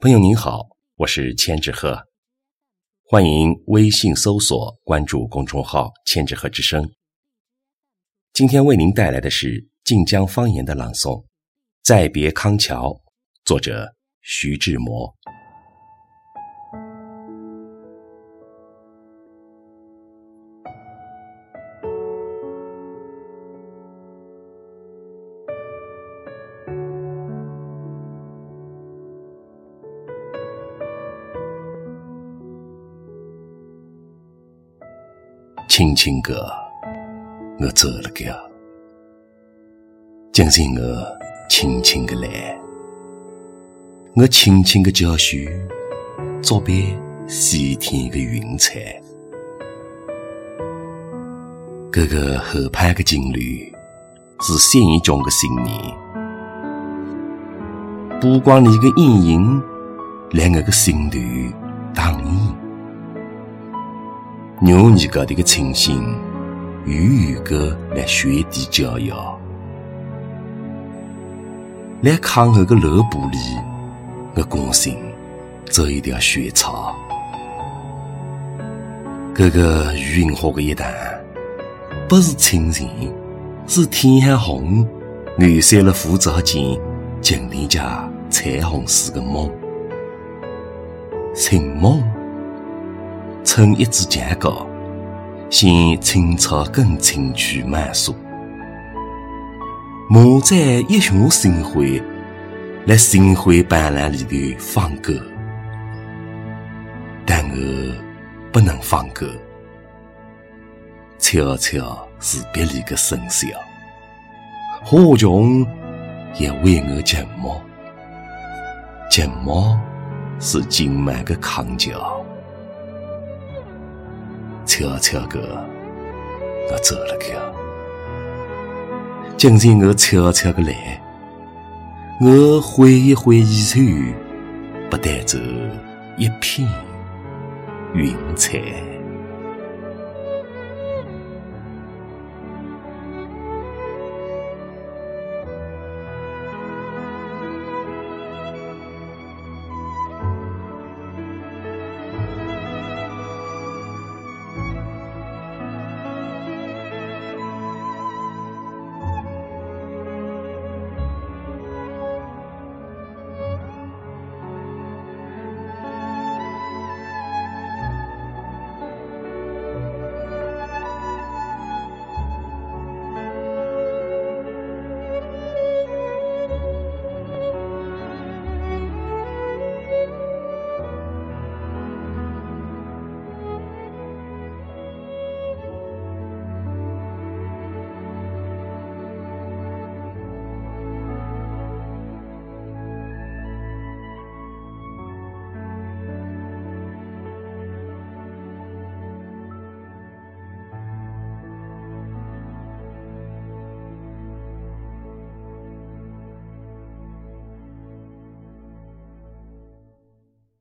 朋友您好，我是千纸鹤，欢迎微信搜索关注公众号“千纸鹤之声”。今天为您带来的是晋江方言的朗诵，《再别康桥》，作者徐志摩。轻轻个，我走了个，今日我轻轻个来，我轻轻个教书，作别西天个云彩。这个后排个情侣是新中的新年，不光你个阴影，连我个心头荡漾。牛年高的个星星，远远个来雪地骄摇，来炕后个楼玻璃，我关心走一条雪草。这个云花个一旦，不是清晨，是天还红，染散了浮藻间，今天家彩虹似个梦，情梦。撑一支墙高，见青草更青曲满树。马在一下心灰，在心灰斑斓里头放歌，但我不能放歌。悄悄是别离的笙箫，花琼也为我寂寞，寂寞是今晚的康桥。悄悄个，我走了个。今天我悄悄个来，我挥一挥衣袖，不带走一片云彩。